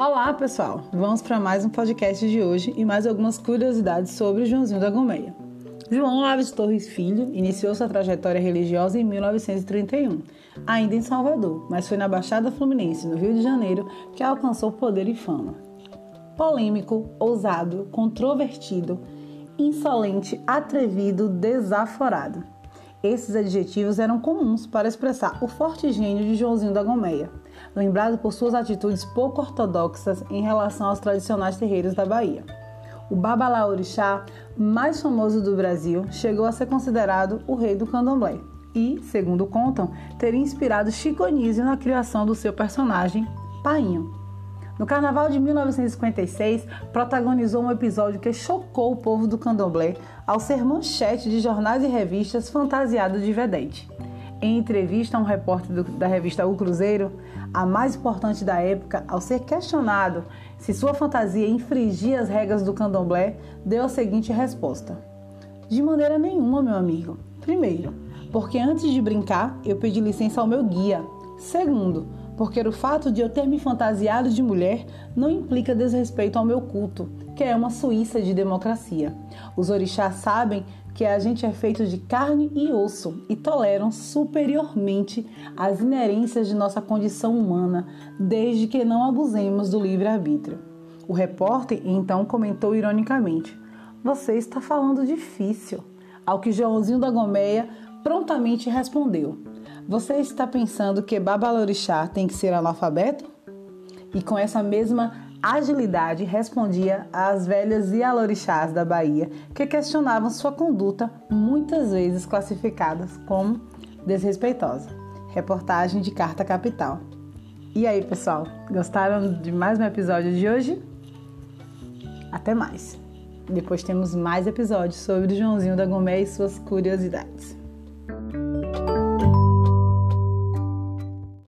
Olá pessoal, vamos para mais um podcast de hoje e mais algumas curiosidades sobre Joãozinho da Gomeia. João Alves Torres Filho iniciou sua trajetória religiosa em 1931, ainda em Salvador, mas foi na Baixada Fluminense, no Rio de Janeiro, que alcançou poder e fama. Polêmico, ousado, controvertido, insolente, atrevido, desaforado. Esses adjetivos eram comuns para expressar o forte gênio de Joãozinho da Gomeia, lembrado por suas atitudes pouco ortodoxas em relação aos tradicionais terreiros da Bahia. O Babalaorixá, mais famoso do Brasil, chegou a ser considerado o rei do candomblé e, segundo contam, teria inspirado Chico Anísio na criação do seu personagem, Painho. No carnaval de 1956, protagonizou um episódio que chocou o povo do candomblé ao ser manchete de jornais e revistas fantasiado de vedete. Em entrevista a um repórter do, da revista O Cruzeiro, a mais importante da época, ao ser questionado se sua fantasia infringia as regras do candomblé, deu a seguinte resposta: De maneira nenhuma, meu amigo. Primeiro, porque antes de brincar, eu pedi licença ao meu guia. Segundo, porque o fato de eu ter me fantasiado de mulher não implica desrespeito ao meu culto, que é uma Suíça de democracia. Os orixás sabem que a gente é feito de carne e osso e toleram superiormente as inerências de nossa condição humana, desde que não abusemos do livre-arbítrio. O repórter então comentou ironicamente: Você está falando difícil. Ao que Joãozinho da Gomeia prontamente respondeu: você está pensando que Babalorixá tem que ser analfabeto? E com essa mesma agilidade respondia às velhas Ialorixás da Bahia que questionavam sua conduta, muitas vezes classificadas como desrespeitosa. Reportagem de Carta Capital. E aí, pessoal, gostaram de mais um episódio de hoje? Até mais! Depois temos mais episódios sobre Joãozinho da Gomé e suas curiosidades.